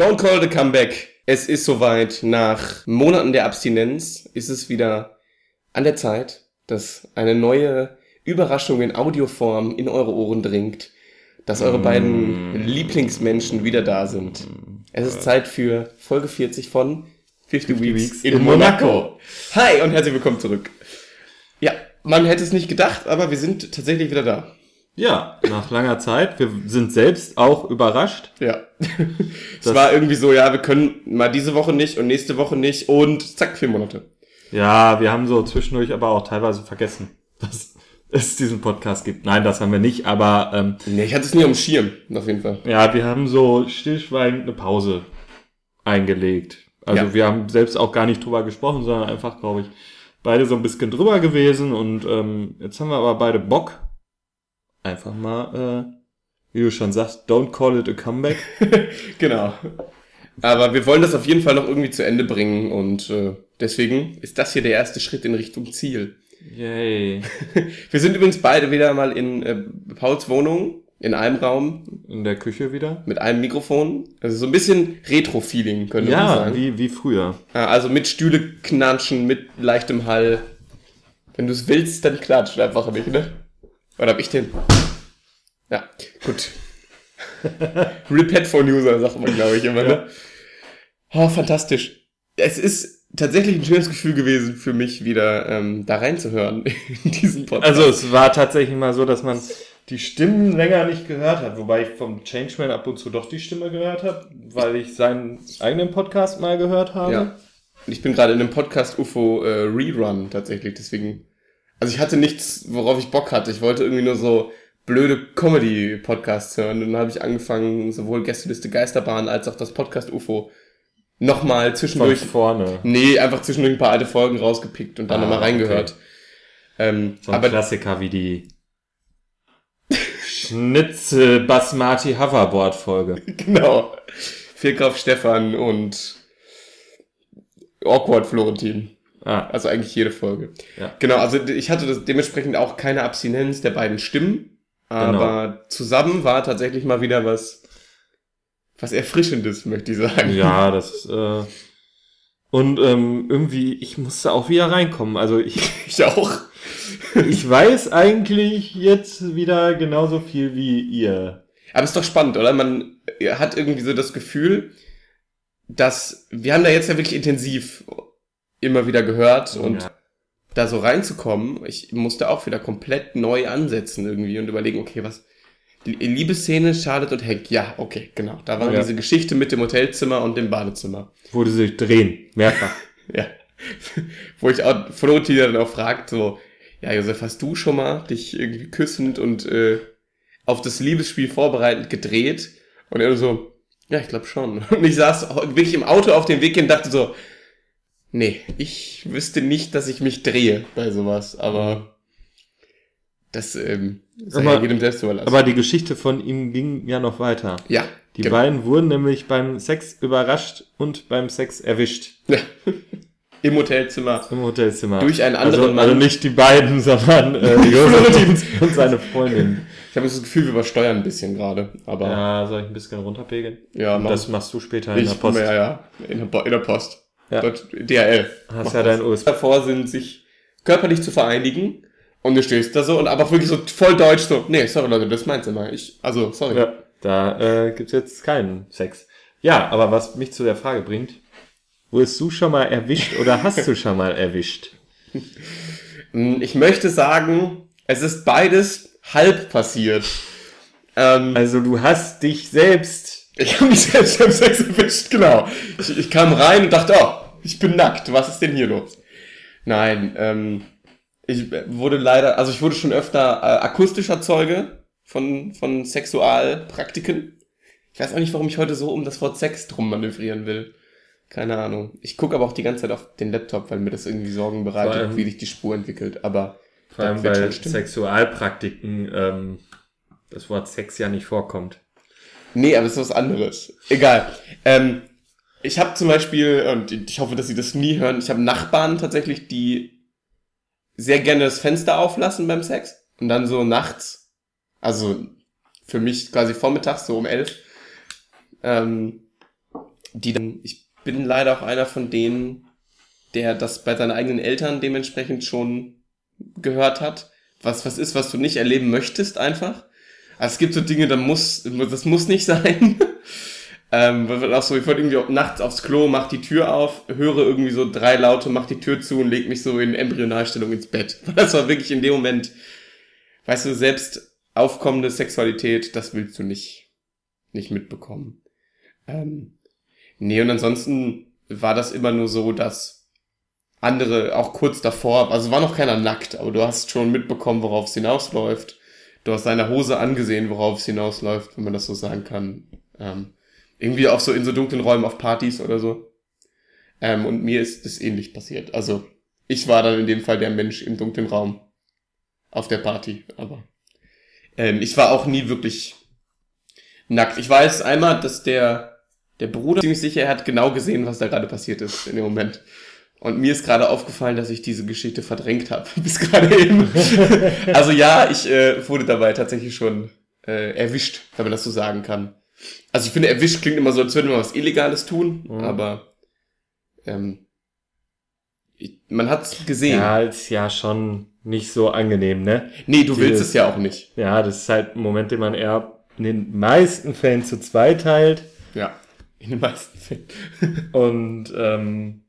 Don't call the comeback. Es ist soweit. Nach Monaten der Abstinenz ist es wieder an der Zeit, dass eine neue Überraschung in Audioform in eure Ohren dringt, dass eure beiden Lieblingsmenschen wieder da sind. Es ist Zeit für Folge 40 von 50, Weeks, Weeks in, in Monaco. Hi und herzlich willkommen zurück. Ja, man hätte es nicht gedacht, aber wir sind tatsächlich wieder da. Ja, nach langer Zeit. Wir sind selbst auch überrascht. Ja. es war irgendwie so, ja, wir können mal diese Woche nicht und nächste Woche nicht und zack, vier Monate. Ja, wir haben so zwischendurch aber auch teilweise vergessen, dass es diesen Podcast gibt. Nein, das haben wir nicht, aber ähm, Nee, ich hatte es nie am Schirm, auf jeden Fall. ja, wir haben so stillschweigend eine Pause eingelegt. Also Ja. wir haben selbst auch gar nicht drüber gesprochen, sondern einfach, glaube ich, beide so ein bisschen drüber gewesen und ähm, jetzt haben wir aber beide Bock. Einfach mal, äh, wie du schon sagst, don't call it a comeback. Genau. Aber wir wollen das auf jeden Fall noch irgendwie zu Ende bringen und äh, deswegen ist das hier der erste Schritt in Richtung Ziel. Yay. Wir sind übrigens beide wieder mal in äh, Pauls Wohnung, in einem Raum, In der Küche wieder. mit einem Mikrofon. Also so ein bisschen Retro-Feeling, könnte man Ja, sagen. wie, wie früher. Ja, also mit Stühle knatschen, mit leichtem Hall. Wenn du es willst, dann klatscht einfach nicht, ne? Oder hab ich den? Ja, gut. Rip Headphone-User, sagt man, glaube ich, immer, ne? Oh, fantastisch. Es ist tatsächlich ein schönes Gefühl gewesen für mich, wieder ähm, da reinzuhören in diesen Podcast. Also es war tatsächlich mal so, dass man die Stimmen länger nicht gehört hat, wobei ich vom Changeman ab und zu doch die Stimme gehört habe, weil ich seinen eigenen Podcast mal gehört habe. Ja. Und ich bin gerade in einem Podcast UFO äh, Rerun tatsächlich, deswegen. Also ich hatte nichts, worauf ich Bock hatte. Ich wollte irgendwie nur so blöde Comedy-Podcasts hören. Und dann habe ich angefangen, sowohl Gästeliste Geisterbahn als auch das Podcast UFO nochmal Von zwischendurch. vorne. Nee, einfach zwischendurch ein paar alte Folgen rausgepickt und dann Ah, nochmal reingehört. Ähm, So ein aber Klassiker wie die Schnitzel Basmati Hoverboard Folge. genau. Vierkraft Stefan und Awkward Florentin. Ah, Also eigentlich jede Folge. Ja. Genau, also ich hatte das dementsprechend auch keine Abstinenz der beiden Stimmen, aber zusammen war tatsächlich mal wieder was, was Erfrischendes, möchte ich sagen. ja, das äh, und ähm, irgendwie, ich musste auch wieder reinkommen. Also ich, Ich auch. ich weiß eigentlich jetzt wieder genauso viel wie ihr. Aber ist doch spannend, oder? Man hat irgendwie so das Gefühl, dass wir haben da jetzt ja wirklich intensiv immer wieder gehört und Ja. da so reinzukommen, ich musste auch wieder komplett neu ansetzen irgendwie und überlegen, okay, was die Liebesszene, Charlotte und Hank, ja, okay, genau. Da war Ja. diese Geschichte mit dem Hotelzimmer und dem Badezimmer. wo die sich drehen, mehrfach. Ja. Wo ich auch Florentin dann auch fragt, so, ja, Josef, hast du schon mal dich irgendwie küssend und äh, auf das Liebesspiel vorbereitend gedreht? Und er so, ja, ich glaube schon. Und ich saß wirklich im Auto auf dem Weg hin und dachte so, nee, ich wüsste nicht, dass ich mich drehe bei sowas, aber das ähm, sei Aber- ja jedem selbst überlassen. Aber die Geschichte von ihm ging ja noch weiter. ja, Die genau. beiden wurden nämlich beim Sex überrascht und beim Sex erwischt Ja. Im Hotelzimmer. im Hotelzimmer. Durch einen anderen also, Mann. Also nicht die beiden, sondern äh, Josef und seine Freundin. Ich habe das Gefühl, wir übersteuern ein bisschen gerade, aber ja, Ja, soll ich ein bisschen runterpegeln? mach Das machst du später in der Post. Ja, ja, in der, in der Post. Ja. Dort, DHL. Hast ja dein USB. Davor sind, sich körperlich zu vereinigen und du stehst da so und aber wirklich so voll deutsch so, nee, sorry Leute, das ist mein Zimmer. Ich, also, sorry. Ja, da äh, gibt's jetzt keinen Sex. Ja, aber was mich zu der Frage bringt, wurdest du schon mal erwischt oder hast du schon mal erwischt? Hm, Ich möchte sagen, es ist beides halb passiert. Ähm, Also du hast dich selbst. ich habe mich selbst beim Sex erwischt, genau. Ich, ich kam rein und dachte, oh, ich bin nackt, was ist denn hier los? Nein, ähm, ich wurde leider, also ich wurde schon öfter äh, akustischer Zeuge von, von Sexualpraktiken. Ich weiß auch nicht, warum ich heute so um das Wort Sex drum manövrieren will. Keine Ahnung. Ich gucke aber auch die ganze Zeit auf den Laptop, weil mir das irgendwie Sorgen bereitet, allem- wie sich die Spur entwickelt. Aber Vor allem weil. Sexualpraktiken ähm, das Wort Sex ja nicht vorkommt. Nee, aber es ist was anderes. Egal. Ähm, ich habe zum Beispiel, und ich hoffe, dass Sie das nie hören, ich habe Nachbarn tatsächlich, die sehr gerne das Fenster auflassen beim Sex und dann so nachts, also für mich quasi vormittags so um elf, ähm, die dann, ich bin leider auch einer von denen, der das bei seinen eigenen Eltern dementsprechend schon gehört hat. Was, was ist, was du nicht erleben möchtest, einfach. Also es gibt so Dinge, da muss, das muss nicht sein. Ähm, auch so, ich wollte irgendwie nachts aufs Klo, mach die Tür auf, höre irgendwie so drei Laute, mach die Tür zu und leg mich so in Embryonalstellung ins Bett. Das war wirklich in dem Moment, weißt du, selbst aufkommende Sexualität, das willst du nicht, nicht mitbekommen. Ähm, nee, und ansonsten war das immer nur so, dass andere auch kurz davor, also war noch keiner nackt, aber du hast schon mitbekommen, worauf es hinausläuft. Du hast seine Hose angesehen, worauf es hinausläuft, wenn man das so sagen kann. Ähm, irgendwie auch so in so dunklen Räumen auf Partys oder so. Ähm, und mir ist das ähnlich passiert. Also ich war dann in dem Fall der Mensch im dunklen Raum auf der Party, aber ähm, ich war auch nie wirklich nackt. Ich weiß einmal, dass der der Bruder ziemlich sicher, er hat genau gesehen, was da gerade passiert ist in dem Moment. Und mir ist gerade aufgefallen, dass ich diese Geschichte verdrängt habe, bis gerade eben. also ja, ich äh, wurde dabei tatsächlich schon äh, erwischt, wenn man das so sagen kann. Also ich finde, erwischt klingt immer so, als würde man was Illegales tun, mhm. aber ähm, ich, man hat's gesehen. Ja, ist ja schon nicht so angenehm, ne? Nee, du Dieses, willst es ja auch nicht. Ja, das ist halt ein Moment, den man eher in den meisten Fällen zu zweit teilt. Ja, in den meisten Fällen. Und ähm,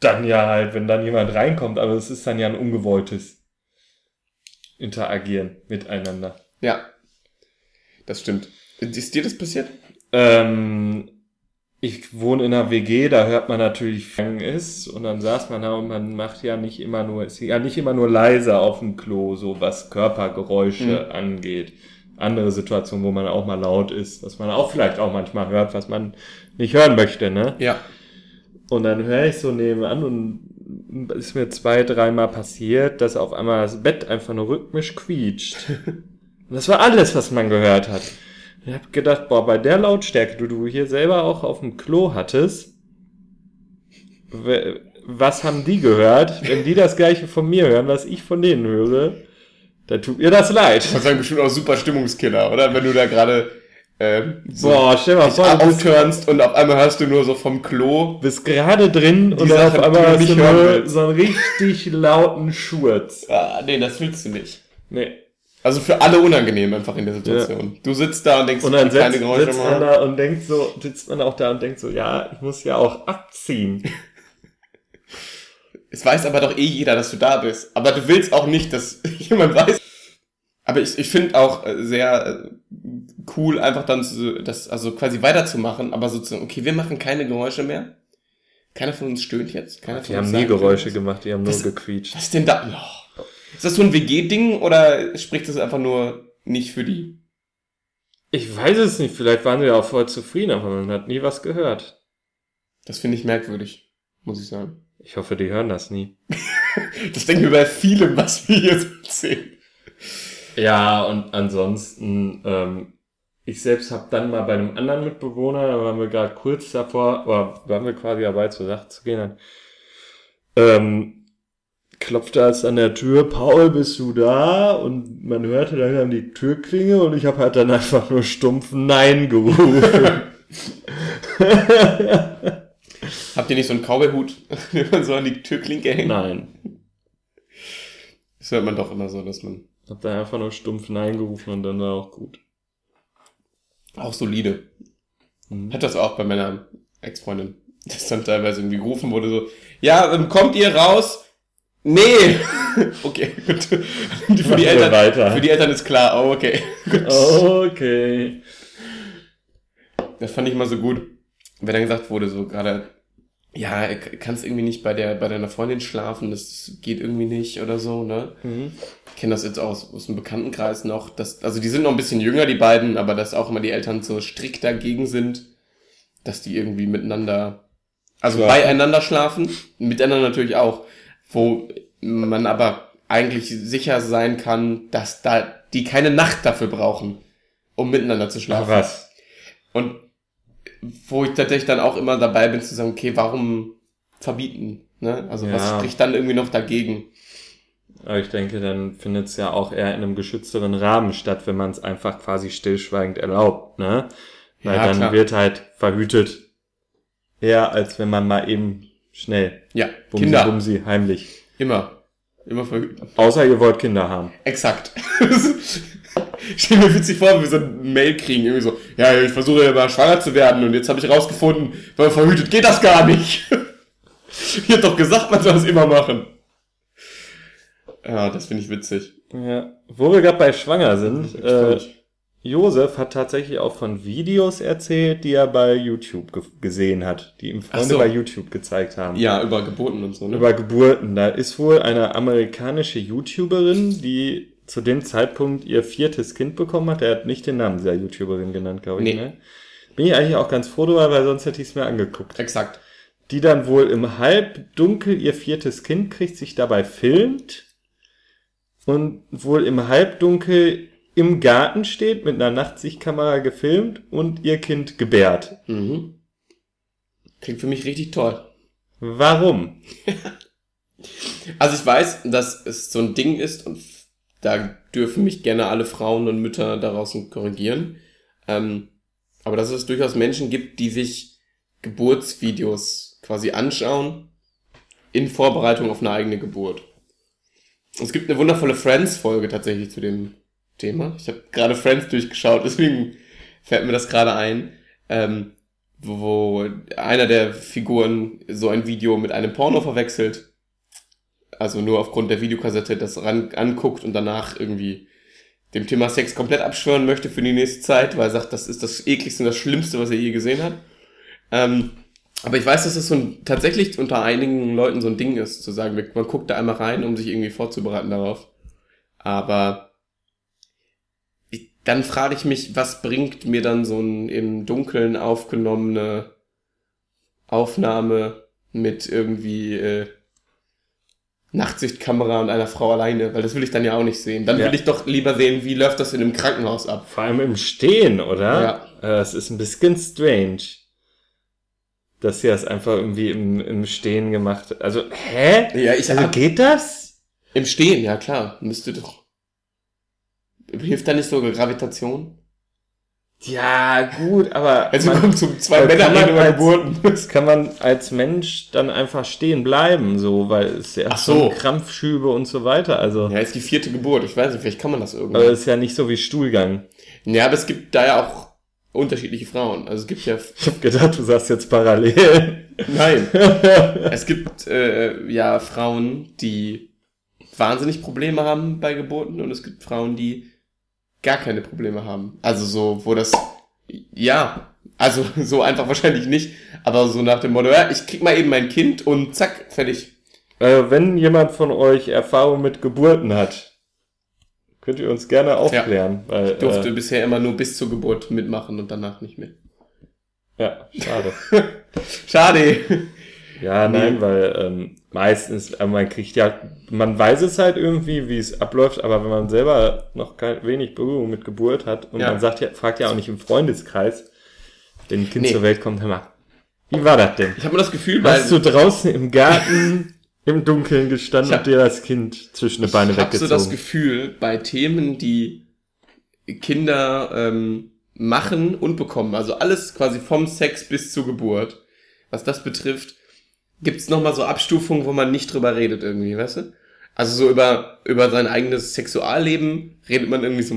dann ja halt, wenn dann jemand reinkommt, aber es ist dann ja ein ungewolltes Interagieren miteinander. Ja, das stimmt. Ist dir das passiert? Ähm, ich wohne in einer WG, da hört man natürlich, wie ist und dann saß man da und man macht ja nicht immer nur, ist ja nicht immer nur leise auf dem Klo, so was Körpergeräusche mhm. angeht. Andere Situationen, wo man auch mal laut ist, was man auch vielleicht auch manchmal hört, was man nicht hören möchte, ne? Ja. Und dann höre ich so nebenan und ist mir zwei, dreimal passiert, dass auf einmal das Bett einfach nur rhythmisch quietscht. Und das war alles, was man gehört hat. Ich habe gedacht, boah, bei der Lautstärke, du du hier selber auch auf dem Klo hattest, was haben die gehört? Wenn die das gleiche von mir hören, was ich von denen höre, dann tut mir das leid. Das ist bestimmt auch super Stimmungskiller, oder? Wenn du da gerade ähm, so Boah, stell mal vor, aufturnst und auf einmal hörst du nur so vom Klo. Bist gerade drin und dann auf einmal hörst du nur so einen richtig lauten Schurz. Ah, nee, das willst du nicht. Nee. Also für alle unangenehm einfach in der Situation. Ja. Du sitzt da und denkst, und dann setzt, keine Geräusche sitzt man da und denkt so, sitzt man auch da und denkt so, ja, ich muss ja auch abziehen. es weiß aber doch eh jeder, dass du da bist. Aber du willst auch nicht, dass jemand weiß. Aber ich, ich finde auch äh, sehr äh, cool, einfach dann so, das, also quasi weiterzumachen, aber sozusagen, okay, wir machen keine Geräusche mehr. Keiner von uns stöhnt jetzt. Keiner die haben nie Geräusche gemacht, die haben nur gequietscht. Was ist denn da? Oh. Ist das so ein WG-Ding oder spricht das einfach nur nicht für die? Ich weiß es nicht, vielleicht waren sie ja auch voll zufrieden, aber man hat nie was gehört. Das finde ich merkwürdig, muss ich sagen. Ich hoffe, die hören das nie. das denken wir bei vielem, was wir hier so erzählen. Ja, und ansonsten, ähm, ich selbst habe dann mal bei einem anderen Mitbewohner, da waren wir gerade kurz davor, oder waren wir quasi dabei zur Sache zu gehen, dann, ähm, klopfte es an der Tür, Paul, bist du da? Und man hörte dann an die Türklinge und ich habe halt dann einfach nur stumpf Nein gerufen. Habt ihr nicht so einen Cowboy-Hut, wenn man so an die Türklinke hängt? Nein. Das hört man doch immer so, dass man hab da einfach nur stumpf Nein gerufen und dann war auch gut. Auch solide. Mhm. Hat das auch bei meiner Ex-Freundin. Das dann teilweise irgendwie gerufen wurde so, ja, ähm, kommt ihr raus? Nee! okay, gut. für, die Eltern, für die Eltern ist klar, oh, okay. okay. Das fand ich mal so gut. Wenn dann gesagt wurde, so gerade, ja, kannst irgendwie nicht bei der, bei deiner Freundin schlafen, das geht irgendwie nicht oder so, ne? Mhm ich kenne das jetzt auch aus, aus dem Bekanntenkreis noch, dass, also die sind noch ein bisschen jünger, die beiden, aber dass auch immer die Eltern so strikt dagegen sind, dass die irgendwie miteinander, also schlafen. beieinander schlafen, miteinander natürlich auch, wo man aber eigentlich sicher sein kann, dass da die keine Nacht dafür brauchen, um miteinander zu schlafen. Ach was. Und wo ich tatsächlich dann auch immer dabei bin zu sagen, okay, warum verbieten? Ne? Also ja. was spricht dann irgendwie noch dagegen? Aber ich denke, dann findet es ja auch eher in einem geschützteren Rahmen statt, wenn man es einfach quasi stillschweigend erlaubt, ne? Weil ja, dann klar. wird halt verhütet, eher als wenn man mal eben schnell Ja, bumsi, Kinder. bumsi, heimlich. Immer. Immer verhüten. Außer ihr wollt Kinder haben. Exakt. Stell mir witzig vor, wie wir so ein Mail kriegen, irgendwie so, ja, ich versuche ja mal schwanger zu werden und jetzt habe ich rausgefunden, weil verhütet geht das gar nicht. ich hab doch gesagt, man soll das immer machen. Ja, das finde ich witzig. Ja. Wo wir gerade bei schwanger sind, äh. Josef hat tatsächlich auch von Videos erzählt, die er bei YouTube ge gesehen hat, die ihm Freunde so. bei YouTube gezeigt haben. ja, über Geburten und so, ne? Über Geburten. Da ist wohl eine amerikanische YouTuberin, die zu dem Zeitpunkt ihr viertes Kind bekommen hat. Er hat nicht den Namen dieser YouTuberin genannt, glaube ich. Nee. Ne? Bin ich eigentlich auch ganz froh darüber, weil sonst hätte ich es mir angeguckt. Exakt. Die dann wohl im Halbdunkel ihr viertes Kind kriegt, sich dabei filmt und wohl im Halbdunkel im Garten steht, mit einer Nachtsichtkamera gefilmt und ihr Kind gebärt. Mhm. Klingt für mich richtig toll. Warum? Also ich weiß, dass es so ein Ding ist und da dürfen mich gerne alle Frauen und Mütter da draußen korrigieren. Ähm, aber dass es durchaus Menschen gibt, die sich Geburtsvideos quasi anschauen in Vorbereitung auf eine eigene Geburt. Es gibt eine wundervolle Friends-Folge tatsächlich zu dem Thema. Ich habe gerade Friends durchgeschaut, deswegen fällt mir das gerade ein. Ähm, wo, einer der Figuren so ein Video mit einem Porno verwechselt also nur aufgrund der Videokassette das ran anguckt und danach irgendwie dem Thema Sex komplett abschwören möchte für die nächste Zeit, weil er sagt, das ist das ekligste und das Schlimmste, was er je gesehen hat. Ähm, aber ich weiß, dass es so ein, tatsächlich unter einigen Leuten so ein Ding ist, zu sagen, man guckt da einmal rein, um sich irgendwie vorzubereiten darauf. Aber dann frage ich mich, was bringt mir dann so ein im Dunkeln aufgenommene Aufnahme mit irgendwie äh, Nachtsichtkamera und einer Frau alleine, weil das will ich dann ja auch nicht sehen. Dann Ja. will ich doch lieber sehen, wie läuft das in einem Krankenhaus ab. Vor allem im Stehen, oder? Ja. Äh, Es ist ein bisschen strange. Dass sie das einfach irgendwie im, im Stehen gemacht hat. Also, hä? Ja, ich Also geht das? im Stehen, ja klar, müsste doch. Hilft da nicht sogar Gravitation? Ja, gut, aber Also man, kommt zu zwei Männern über als- Geburten. das kann man als Mensch dann einfach stehen bleiben, so, weil es ja so so. Krampfschübe und so weiter. Also, Ja, ist die vierte Geburt. Ich weiß nicht, vielleicht kann man das irgendwie. aber es ist ja nicht so wie Stuhlgang. ja, aber es gibt da ja auch unterschiedliche Frauen. Also es gibt ja Ich hab gedacht, du sagst jetzt parallel. Nein. es gibt äh, ja Frauen, die wahnsinnig Probleme haben bei Geburten und es gibt Frauen, die gar keine Probleme haben. Also so, wo das ja, also so einfach wahrscheinlich nicht, aber so nach dem Motto, ja, ich krieg mal eben mein Kind und zack, fertig. äh, wenn jemand von euch Erfahrung mit Geburten hat, könnt ihr uns gerne aufklären. weil, Ich durfte äh, bisher immer nur bis zur Geburt mitmachen und danach nicht mehr. ja, schade. Schade. Ja, Nee. nein, weil ähm, meistens, äh, man kriegt ja, man weiß es halt irgendwie, wie es abläuft, aber wenn man selber noch kein, wenig Berührung mit Geburt hat und Ja. man sagt ja, fragt ja auch nicht im Freundeskreis, wenn ein Kind Nee. zur Welt kommt, hör mal, wie war das denn? Ich habe immer das Gefühl, weil Hast du draußen im Garten im Dunkeln gestanden hab- und dir das Kind zwischen die Beine ich habe so weggezogen? das Gefühl, bei Themen, die Kinder ähm, machen und bekommen, also alles quasi vom Sex bis zur Geburt, was das betrifft, gibt's noch mal so Abstufungen, wo man nicht drüber redet irgendwie, weißt du? Also so über über sein eigenes Sexualleben redet man irgendwie so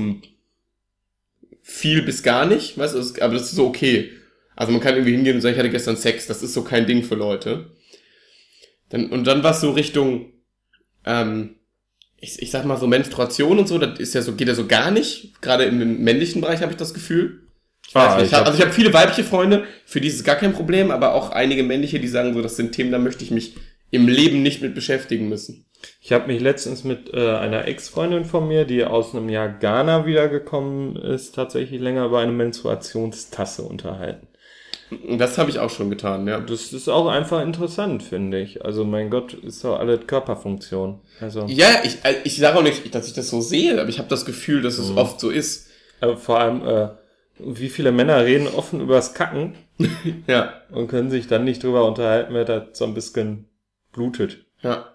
viel bis gar nicht, weißt du? Aber das ist so okay. Also man kann irgendwie hingehen und sagen, ich hatte gestern Sex, das ist so kein Ding für Leute. Dann, und dann was so Richtung ähm, ich, ich sag mal so Menstruation und so, das ist ja so, geht ja so gar nicht. Gerade im männlichen Bereich habe ich das Gefühl. Ich Ah, weiß nicht, ich hab, also ich habe viele weibliche Freunde, für die ist es gar kein Problem, aber auch einige männliche, die sagen so, das sind Themen, da möchte ich mich im Leben nicht mit beschäftigen müssen. Ich habe mich letztens mit äh, einer Ex-Freundin von mir, die aus einem Jahr Ghana wiedergekommen ist, tatsächlich länger über eine Menstruationstasse unterhalten. Das habe ich auch schon getan, ja. Das ist auch einfach interessant, finde ich. Also mein Gott, ist doch alle Körperfunktion. Also Ja, ich, äh, ich sage auch nicht, dass ich das so sehe, aber ich habe das Gefühl, dass es oft so ist. äh, vor allem, äh, wie viele Männer reden offen übers Kacken Ja, und können sich dann nicht drüber unterhalten, wer da so ein bisschen blutet. ja.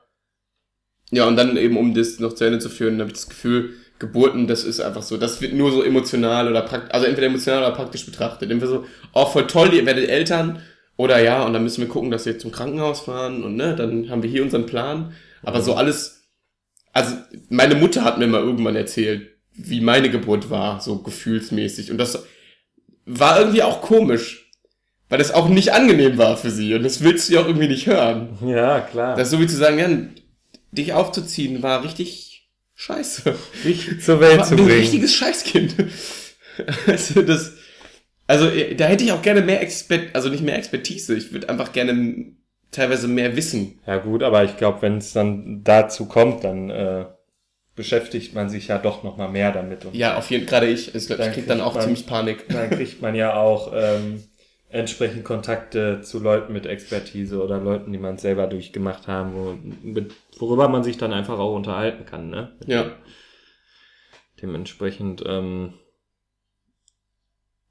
Ja, und dann eben, um das noch zu Ende zu führen, habe ich das Gefühl, Geburten, das ist einfach so, das wird nur so emotional oder praktisch, also entweder emotional oder praktisch betrachtet. Entweder so, oh, voll toll, ihr werdet Eltern Oder ja, und dann müssen wir gucken, dass wir zum Krankenhaus fahren und ne, dann haben wir hier unseren Plan. Aber so alles, also meine Mutter hat mir mal irgendwann erzählt, wie meine Geburt war, so gefühlsmäßig. Und das war irgendwie auch komisch, weil das auch nicht angenehm war für sie. Und das willst du ja auch irgendwie nicht hören. Ja, klar. Das ist so wie zu sagen, ja, dich aufzuziehen war richtig scheiße. Richtig zur Welt war zu ein bringen. richtiges Scheißkind. also das, also äh, da hätte ich auch gerne mehr Expert, also nicht mehr Expertise. Ich würde einfach gerne teilweise mehr wissen. Ja gut, aber ich glaube, wenn es dann dazu kommt, dann äh, beschäftigt man sich ja doch noch mal mehr damit. Und Ja, auf jeden Fall, gerade ich, ich, glaub, ich Dann krieg dann auch man- ziemlich Panik. dann kriegt man ja auch ähm, entsprechend Kontakte zu Leuten mit Expertise oder Leuten, die man selber durchgemacht haben, wo, mit, worüber man sich dann einfach auch unterhalten kann. Ne? Ja. Dementsprechend, ähm,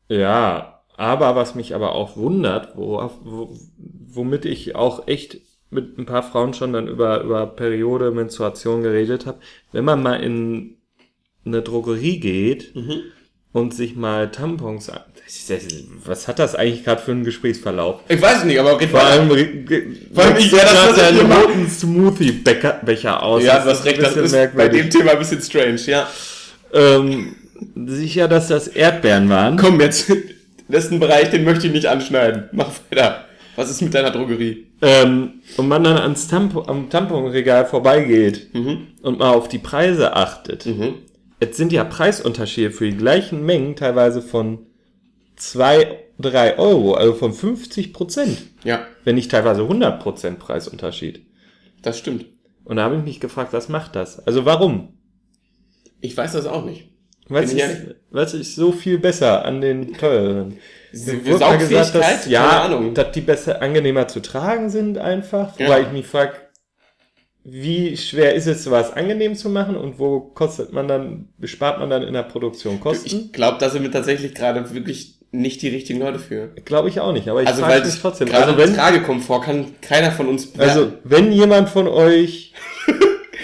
ja, aber was mich aber auch wundert, wo, wo, womit ich auch echt mit ein paar Frauen schon dann über, über Periode, Menstruation geredet habe, wenn man mal in eine Drogerie geht Mhm. und sich mal Tampons an. Das Was hat das eigentlich gerade für einen Gesprächsverlauf? Ich weiß es nicht, aber Vor allem, Vor allem, wechselt ja, das ich deinen immer- roten Smoothie-Becher aus. Ja, Das was ist das ist bei dem Thema ein bisschen strange, ja. Ähm, sicher, dass das Erdbeeren waren. Komm jetzt, das ist ein Bereich, den möchte ich nicht anschneiden. Mach weiter. Was ist mit deiner Drogerie? Ähm, und man dann ans Tampo am Tamponregal vorbeigeht Mhm. und mal auf die Preise achtet. Mhm. Jetzt sind ja Preisunterschiede für die gleichen Mengen teilweise von zwei, drei Euro, also von 50 Prozent. Ja, Wenn nicht teilweise 100 Prozent Preisunterschied. das stimmt. Und da habe ich mich gefragt, was macht das? Also warum? Ich weiß das auch nicht. Was ist, was ist so viel besser an den teuren? Wurde mal gesagt, dass, ja, dass die besser angenehmer zu tragen sind einfach. Ja. Wobei ich mich frage, wie schwer ist es, sowas angenehm zu machen und wo kostet man dann, bespart man dann in der Produktion Kosten? Ich glaube, da sind wir tatsächlich gerade wirklich nicht die richtigen Leute für. Glaube ich auch nicht, aber ich Also, frage mich trotzdem. Also wenn, Tragekomfort kann keiner von uns also wenn jemand von euch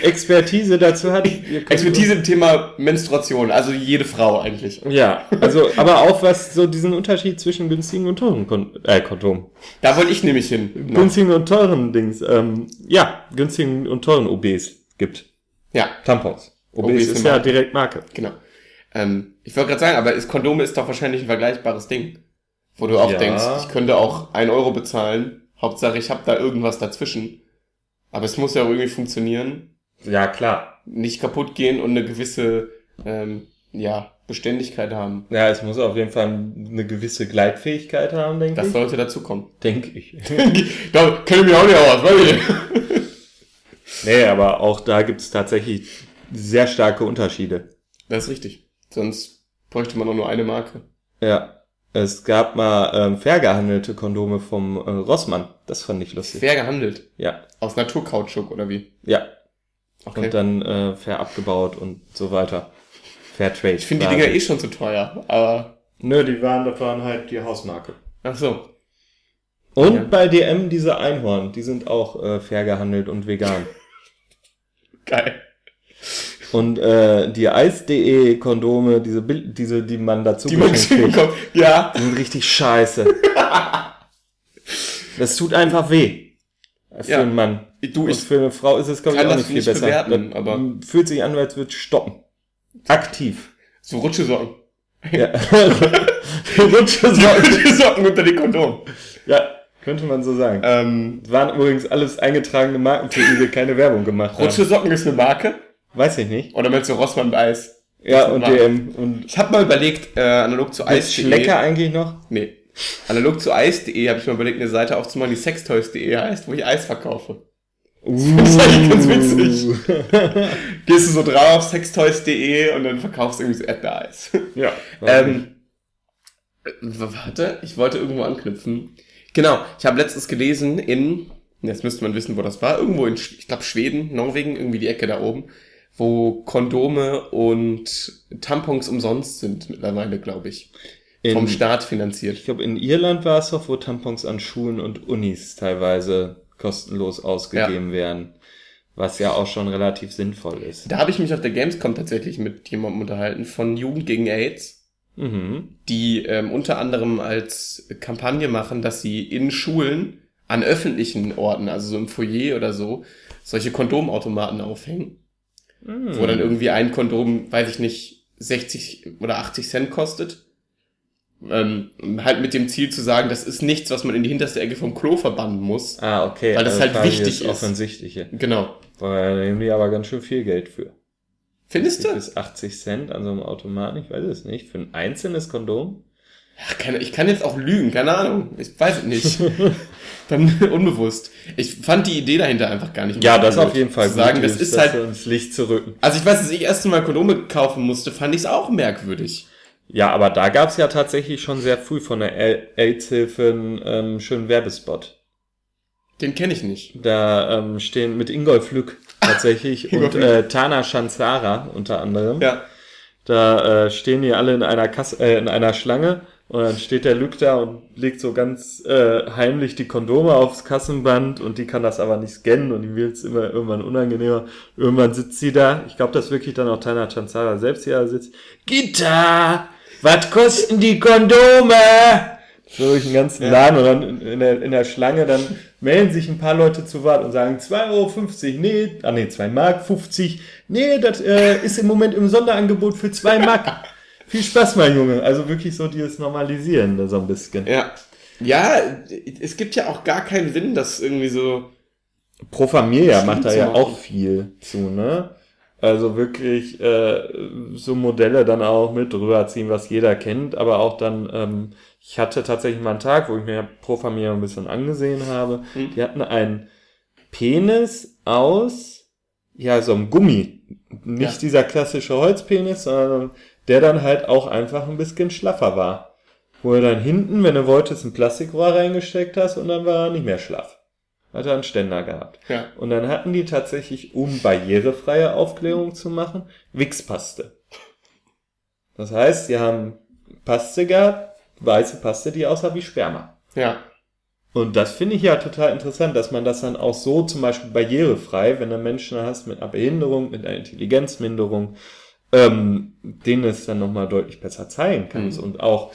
Expertise dazu hat, Expertise im Thema Menstruation, also jede Frau eigentlich. Ja, also aber auch was so diesen Unterschied zwischen günstigen und teuren Kon äh, Kondom. Da wollte ich nämlich hin. noch. Günstigen und teuren Dings. Ähm, ja, günstigen und teuren OBs gibt. Ja, Tampons. OBs, OBs ist sind ja Marke. direkt Marke. genau. Ähm, ich wollte gerade sagen, aber ist Kondome ist doch wahrscheinlich ein vergleichbares Ding. Wo du auch Ja. denkst, ich könnte auch ein Euro bezahlen. Hauptsache, ich habe da irgendwas dazwischen. Aber es muss ja auch irgendwie funktionieren. Ja, klar. Nicht kaputt gehen und eine gewisse ähm, ja, Beständigkeit haben. Ja, es muss auf jeden Fall eine gewisse Gleitfähigkeit haben, denke Das ich. sollte dazukommen. Denke ich. da kenne ich mich auch nicht aus, weiß ich nee, aber auch da gibt es tatsächlich sehr starke Unterschiede. Das ist richtig. Sonst bräuchte man auch nur eine Marke. Ja. Es gab mal ähm, fair gehandelte Kondome vom äh, Rossmann. Das fand ich lustig. Fair gehandelt. Ja. Aus Naturkautschuk oder wie? Ja. Okay. Und dann äh, fair abgebaut und so weiter. Fair Trade. ich finde die Dinger eh schon zu teuer, aber. Nö, die waren, das waren halt die Hausmarke. Ach so. Und Ja. bei DM diese Einhorn, die sind auch äh, fair gehandelt und vegan. Geil. Und äh, die Eis.de Kondome, diese, Bil- diese, die man dazu Die man kriegt, bekommt. Ja. die sind richtig scheiße. das tut einfach weh. Für Ja. einen Mann. Du, Und ich. für eine Frau ist es, glaube ich, auch nicht viel nicht besser. bewerten, aber- fühlt sich an, als würde stoppen. Aktiv. So Rutschesocken. Ja. Rutsche Die Rutschesocken unter den Kondom. Ja, könnte man so sagen. Ähm, Waren übrigens alles eingetragene Marken, für die wir keine Werbung gemacht haben. Rutschesocken ist eine Marke. Weiß ich nicht. Oder meinst du Rossmann Eis? Ja, und DM. Und Ich habe mal überlegt, äh, analog zu Eis.de. Schlecker eigentlich noch? Nee. Analog zu Eis.de habe ich mal überlegt, eine Seite aufzumachen, die Sextoys.de heißt, wo ich Eis verkaufe. Das ist eigentlich ganz witzig. Gehst du so drauf, sextoys.de und dann verkaufst du irgendwie so Erdbeereis. Ja. ähm, äh, warte, ich wollte irgendwo anknüpfen. Genau, ich habe letztens gelesen in, jetzt müsste man wissen, wo das war, irgendwo in, ich glaube Schweden, Norwegen, irgendwie die Ecke da oben, wo Kondome und Tampons umsonst sind mittlerweile, glaube ich. Vom in, Staat finanziert. ich glaube, in Irland war es doch, wo Tampons an Schulen und Unis teilweise kostenlos ausgegeben werden. Was ja auch schon relativ sinnvoll ist. Da habe ich mich auf der Gamescom tatsächlich mit jemandem unterhalten von Jugend gegen AIDS. Mhm. die ähm, unter anderem als Kampagne machen, dass sie in Schulen an öffentlichen Orten, also so im Foyer oder so, solche Kondomautomaten aufhängen, wo dann irgendwie ein Kondom, weiß ich nicht, 60 oder 80 Cent kostet. Ähm, halt mit dem Ziel zu sagen, das ist nichts, was man in die hinterste Ecke vom Klo verbannen muss. Ah, okay. Weil das halt quasi wichtig das ist. Offensichtliche. Genau. Da nehmen die aber ganz schön viel Geld für. Findest du? Bis 80 Cent an so einem Automaten, ich weiß es nicht. Für ein einzelnes Kondom? Ach, keine, ich kann jetzt auch lügen, keine Ahnung. Ich weiß es nicht. Dann unbewusst. Ich fand die Idee dahinter einfach gar nicht. Ja, das auf jeden Fall. Zu sagen, das ist halt. ins Licht zu rücken. Also ich weiß, dass ich erst mal Kondome kaufen musste, fand ich es auch merkwürdig. Ja, aber da gab's ja tatsächlich schon sehr früh von der Aid- AIDS-Hilfe einen ähm, schönen Werbespot. Den kenne ich nicht. Da ähm, stehen mit Ingolf Lück tatsächlich Ingolf und äh, Tana Shanzara unter anderem. Ja. Da äh, stehen die alle in einer Kasse, äh, in einer Schlange und dann steht der Lück da und legt so ganz äh, heimlich die Kondome aufs Kassenband und die kann das aber nicht scannen und die will es immer irgendwann unangenehmer. Irgendwann sitzt sie da, ich glaube, das wirklich dann auch Tana Chanzara selbst hier sitzt. Gitta, was kosten die Kondome? So durch den ganzen Ja. Laden und dann in, der, in der Schlange, dann melden sich ein paar Leute zu Wort und sagen 2,50 Euro, nee, ah nee, 2 Mark 50, nee, das äh, ist im Moment im Sonderangebot für 2 Mark. Viel Spaß, mein Junge. Also wirklich so dieses Normalisieren da so ein bisschen. Ja. Ja, es gibt ja auch gar keinen Sinn, dass irgendwie so. Pro Familia macht da ja auch viel zu, ne? Also wirklich äh, so Modelle dann auch mit drüberziehen, was jeder kennt, aber auch dann, ähm, ich hatte tatsächlich mal einen Tag, wo ich mir Pro Familia ein bisschen angesehen habe. Hm. Die hatten einen Penis aus, ja, so einem Gummi. Nicht Ja. dieser klassische Holzpenis, sondern der dann halt auch einfach ein bisschen schlaffer war. Wo du dann hinten, wenn du wolltest, ein Plastikrohr reingesteckt hast und dann war er nicht mehr schlaff. Hat er einen Ständer gehabt. Ja. Und dann hatten die tatsächlich, um barrierefreie Aufklärung zu machen, Wichspaste. Das heißt, sie haben Paste gehabt, weiße Paste, die aussah wie Sperma. Ja. Und das finde ich ja total interessant, dass man das dann auch so zum Beispiel barrierefrei, wenn du Menschen hast mit einer Behinderung, mit einer Intelligenzminderung, ähm, denen es dann nochmal deutlich besser zeigen kannst. Mhm. Und auch,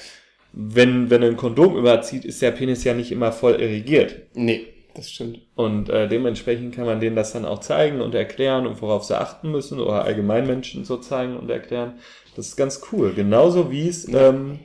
wenn, wenn du ein Kondom überzieht, ist der Penis ja nicht immer voll irrigiert. Nee, das stimmt. Und äh, dementsprechend kann man denen das dann auch zeigen und erklären und worauf sie achten müssen oder allgemein Menschen so zeigen und erklären. Das ist ganz cool. Genauso wie es, ähm,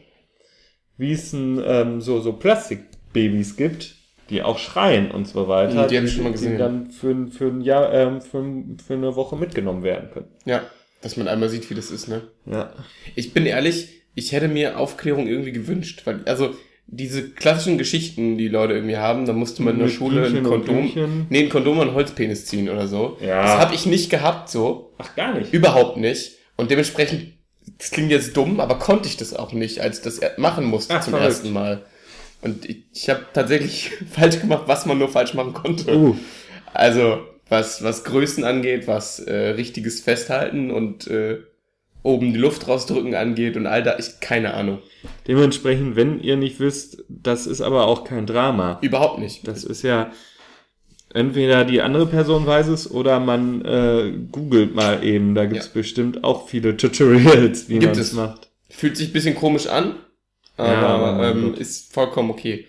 wie es ein, ähm, so, so Plastikbabys gibt, die auch schreien und so weiter. Die hab ich schon mal Die gesehen. dann für, ein- für ein Jahr, ähm, für, für eine Woche mitgenommen werden können. Ja. Dass man einmal sieht, wie das ist, ne? Ja. Ich bin ehrlich, ich hätte mir Aufklärung irgendwie gewünscht, weil, also, diese klassischen Geschichten, die Leute irgendwie haben, da musste man in der Schule ein Blümchen und Kondom, nee, ein Kondom und Holzpenis ziehen oder so. Ja. Das habe ich nicht gehabt, so. Ach, gar nicht. Überhaupt nicht. Und dementsprechend, das klingt jetzt dumm, aber konnte ich das auch nicht, als ich das machen musste Ach, zum verrückt. ersten Mal. Und ich, ich habe tatsächlich falsch gemacht, was man nur falsch machen konnte. Uh, Also, was, was Größen angeht, was äh, richtiges Festhalten und äh, oben die Luft rausdrücken angeht und all da, ich keine Ahnung. dementsprechend, wenn ihr nicht wisst, das ist aber auch kein Drama. Überhaupt nicht. Das ist ja entweder die andere Person weiß es oder man äh, googelt mal eben. Da gibt's Ja. bestimmt auch viele Tutorials, wie man es. macht. Fühlt sich ein bisschen komisch an, aber Ja, aber ähm, ist vollkommen okay.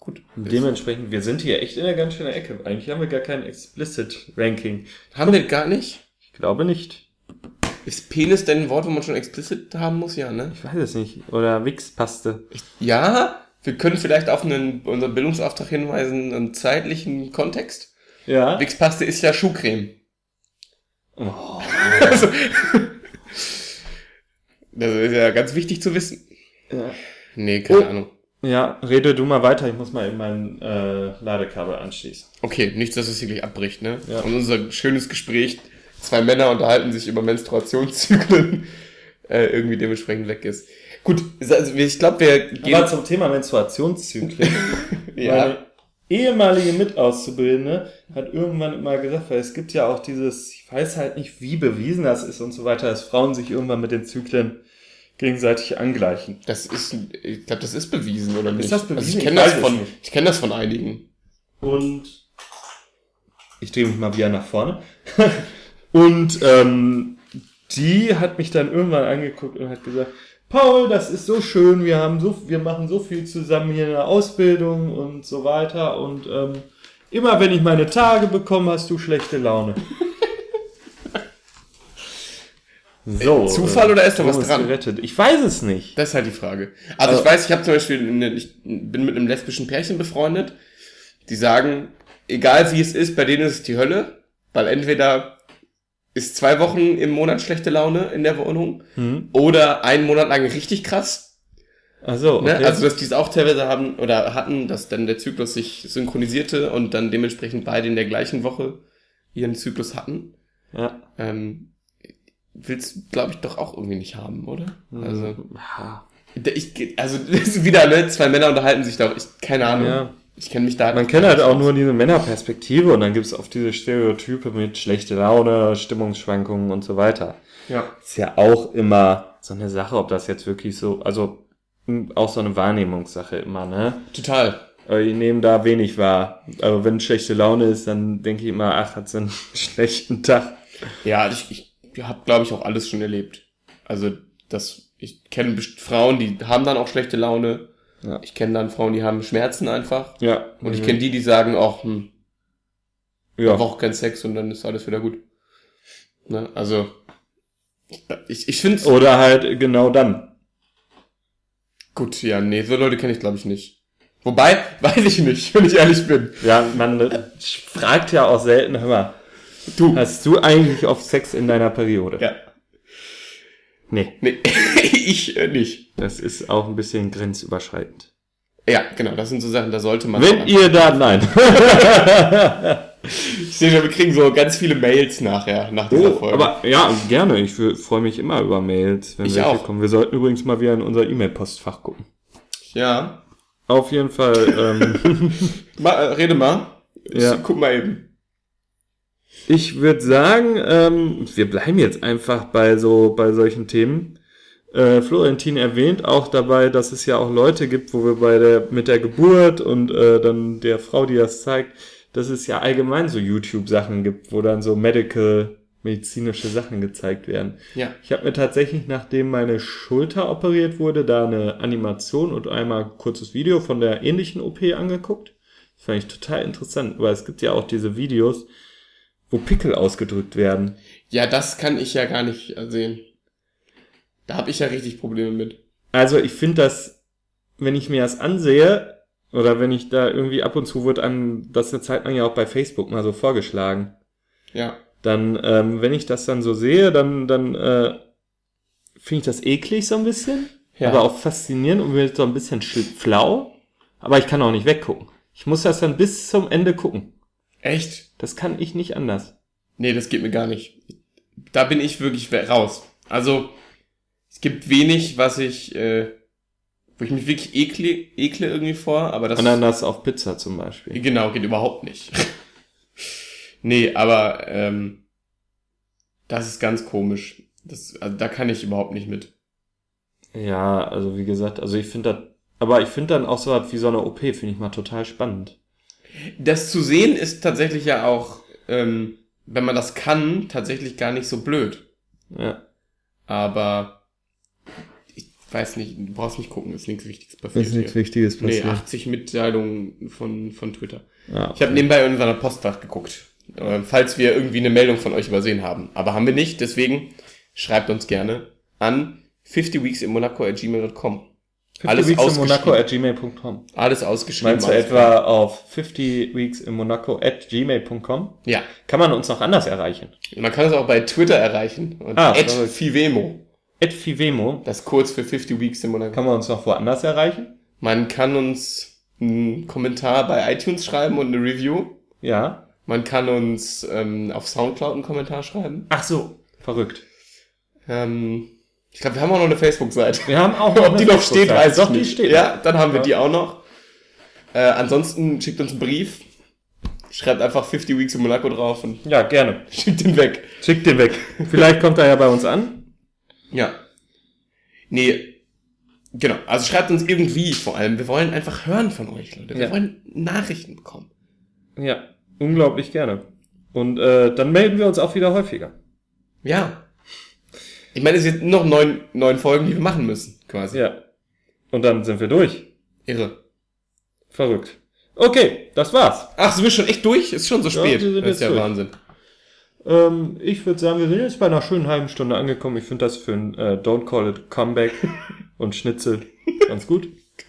Gut. Dementsprechend, wir sind hier echt in der ganz schönen Ecke. Eigentlich haben wir gar kein Explicit Ranking. Haben wir gar nicht? Ich glaube nicht. Ist Penis denn ein Wort, wo man schon explicit haben muss? Ja, ne? Ich weiß es nicht. Oder Wixpaste. Ja, wir können vielleicht auf einen, unseren Bildungsauftrag hinweisen, einen zeitlichen Kontext. Ja. Wixpaste ist ja Schuhcreme. Oh. Also, das ist ja ganz wichtig zu wissen. Ja. Nee, keine Oh. Ahnung. ja, rede du mal weiter. Ich muss mal eben mein äh, Ladekabel anschließen. Okay, nichts, dass es hier gleich abbricht, ne? Ja. Und unser schönes Gespräch, zwei Männer unterhalten sich über Menstruationszyklen, äh, irgendwie dementsprechend weg ist. Gut, also ich glaube, wir gehen... Aber zum Thema Menstruationszyklen. ja, Meine ehemalige Mitauszubildende hat irgendwann immer gesagt, weil es gibt ja auch dieses, ich weiß halt nicht, wie bewiesen das ist und so weiter, dass Frauen sich irgendwann mit den Zyklen gegenseitig angleichen. das ist, ich glaube, das ist bewiesen, oder nicht? das bewiesen? Also ich kenne das von, ich kenne das von einigen. Und ich drehe mich mal wieder nach vorne. und ähm, die hat mich dann irgendwann angeguckt und hat gesagt, Paul, das ist so schön, wir haben so, wir machen so viel zusammen hier in der Ausbildung und so weiter und ähm, immer wenn ich meine Tage bekomme, hast du schlechte Laune. So, Zufall oder ist da was dran? Gerettet. Ich weiß es nicht. Das ist halt die Frage. Also, also ich weiß, ich habe zum Beispiel, eine, ich bin mit einem lesbischen Pärchen befreundet, die sagen, egal wie es ist, bei denen ist es die Hölle, weil entweder ist zwei Wochen im Monat schlechte Laune in der Wohnung hm. oder einen Monat lang richtig krass. Ach so, ne? okay. ne? Also dass die es auch teilweise haben oder hatten, dass dann der Zyklus sich synchronisierte und dann dementsprechend beide in der gleichen Woche ihren Zyklus hatten. Ja. Ähm, willst, glaube ich, doch auch irgendwie nicht haben, oder? Hm. Also, ich, also das ist wieder, ne, zwei Männer unterhalten sich doch, ich, keine Ahnung. Ja. Ich kenne mich da Man kennt halt auch nur diese Männerperspektive und dann gibt's oft diese Stereotype mit schlechte Laune, Stimmungsschwankungen und so weiter. Ja. Ist ja auch immer so eine Sache, ob das jetzt wirklich so, also auch so eine Wahrnehmungssache immer, ne? Total. Aber ich nehme da wenig wahr. Aber wenn schlechte Laune ist, dann denke ich immer, ach, hat so einen schlechten Tag. Ja, ich, ich habe, glaube ich, auch alles schon erlebt. Also, das, ich kenne Frauen, die haben dann auch schlechte Laune. Ja. Ich kenne dann Frauen, die haben Schmerzen einfach. Ja. Und mhm. ich kenne die, die sagen auch, hm, ja. auch kein Sex und dann ist alles wieder gut. Ne? Also, ich, ich finde Oder halt genau dann. Gut, ja, nee, so Leute kenne ich glaube ich nicht. Wobei, weiß ich nicht, wenn ich ehrlich bin. Ja, man fragt ja auch selten, hör mal, Du. Hast du eigentlich oft Sex in deiner Periode? Ja. Nee. Nee, ich äh, nicht. Das ist auch ein bisschen grenzüberschreitend. Ja, genau, das sind so Sachen, da sollte man. Wenn ihr da, nein. ich sehe schon, wir kriegen so ganz viele Mails nachher, nach dieser oh, Folge. Aber ja, gerne. Ich freue mich immer über Mails, wenn ich welche auch. kommen. Wir sollten übrigens mal wieder in unser E-Mail-Postfach gucken. Ja. Auf jeden Fall. Ähm, mal, äh, rede mal. Ja. guck mal eben. Ich würde sagen, ähm, wir bleiben jetzt einfach bei so bei solchen Themen. Äh, Florentin erwähnt auch dabei, dass es ja auch Leute gibt, wo wir bei der mit der Geburt und äh, dann der Frau, die das zeigt, dass es ja allgemein so YouTube-Sachen gibt, wo dann so medical medizinische Sachen gezeigt werden. Ja. Ich habe mir tatsächlich, nachdem meine Schulter operiert wurde, da eine Animation und einmal kurzes Video von der ähnlichen OP angeguckt. Das fand ich total interessant, weil es gibt ja auch diese Videos, wo Pickel ausgedrückt werden. Ja, das kann ich ja gar nicht sehen. Da habe ich ja richtig Probleme mit. Also ich finde das, wenn ich mir das ansehe, oder wenn ich da irgendwie ab und zu wird an, das eine Zeit lang ja auch bei Facebook mal so vorgeschlagen. Ja. Dann, ähm, wenn ich das dann so sehe, dann, dann äh, finde ich das eklig so ein bisschen. Ja. Aber auch faszinierend und mir so ein bisschen flau. Aber ich kann auch nicht weggucken. Ich muss das dann bis zum Ende gucken. Echt? Das kann ich nicht anders. Nee, das geht mir gar nicht. Da bin ich wirklich raus. Also, es gibt wenig, was ich, äh, wo ich mich wirklich ekle, ekle irgendwie vor, aber das... Ananas auf Pizza zum Beispiel. Genau, geht überhaupt nicht. nee, aber, ähm, das ist ganz komisch. Das, also da kann ich überhaupt nicht mit. Ja, also wie gesagt, also ich finde das, aber ich finde dann auch so was wie so eine OP, finde ich mal total spannend. Das zu sehen ist tatsächlich ja auch, ähm, wenn man das kann, tatsächlich gar nicht so blöd. Ja. Aber ich weiß nicht, du brauchst nicht gucken, ist nichts Wichtiges passiert. Ist nichts Wichtiges passiert. Nee, 80 Mitteilungen von, von Twitter. Ja, okay. Ich habe nebenbei in unserer Postfach geguckt, äh, falls wir irgendwie eine Meldung von euch übersehen haben. Aber haben wir nicht, deswegen schreibt uns gerne an 50weeksinmonaco.gmail.com. Alles Monaco at gmail.com. Alles ausgeschrieben. Meinst du etwa auf 50 weeks in Monaco at gmail.com? Ja. Kann man uns noch anders erreichen? Man kann es auch bei Twitter erreichen. Und ah, at Fivemo. At Fivemo. Das kurz für 50 weeks in Monaco. Kann man uns noch woanders erreichen? Man kann uns einen Kommentar bei iTunes schreiben und eine Review. Ja. Man kann uns ähm, auf Soundcloud einen Kommentar schreiben. Ach so, verrückt. Ähm, ich glaube, wir haben auch noch eine Facebook-Seite. Wir haben auch noch Ob die noch steht, weiß Doch, ich nicht. die steht. Ja, dann haben wir die auch noch. Äh, ansonsten schickt uns einen Brief. Schreibt einfach 50 Weeks in Monaco drauf und ja, gerne. Schickt den weg. Schickt den weg. Vielleicht kommt er ja bei uns an. Ja. Nee, genau. Also schreibt uns irgendwie vor allem. Wir wollen einfach hören von euch, Leute. Wir Ja. wollen Nachrichten bekommen. Ja, unglaublich gerne. Und äh, dann melden wir uns auch wieder häufiger. Ja. Ich meine, es sind noch neun, neun Folgen, die wir machen müssen, quasi. Ja. Und dann sind wir durch. Irre. Verrückt. Okay, das war's. Ach, sind wir schon echt durch? Ist schon so Ja, spät. das ist ja durch. Wahnsinn. Ähm, ich würde sagen, wir sind jetzt bei einer schönen halben Stunde angekommen. Ich finde das für ein äh, Don't Call It Comeback und Schnitzel ganz gut.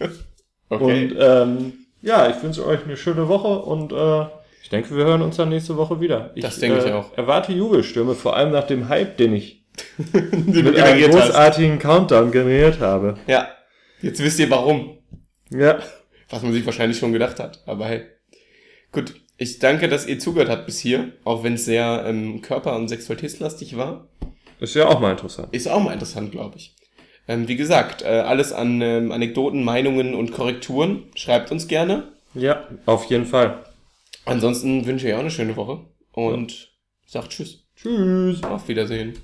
Okay. Und ähm, ja, ich wünsche euch eine schöne Woche und äh, ich denke, wir hören uns dann nächste Woche wieder. Ich, Das denke ich äh, auch. Erwarte Jubelstürme, vor allem nach dem Hype, den ich mit einem generiert hast. großartigen Countdown generiert habe. Ja. Jetzt wisst ihr warum. Ja. Was man sich wahrscheinlich schon gedacht hat. Aber hey. Gut. Ich danke, dass ihr zugehört habt bis hier. Auch wenn es sehr ähm, körper- und sexualitätslastig war. Ist ja auch mal interessant. Ist auch mal interessant, glaube ich. Ähm, wie gesagt, äh, alles an ähm, Anekdoten, Meinungen und Korrekturen. Schreibt uns gerne. Ja, auf jeden Fall. Ansonsten wünsche ich euch auch eine schöne Woche. Und sagt Tschüss. Tschüss. Auf Wiedersehen.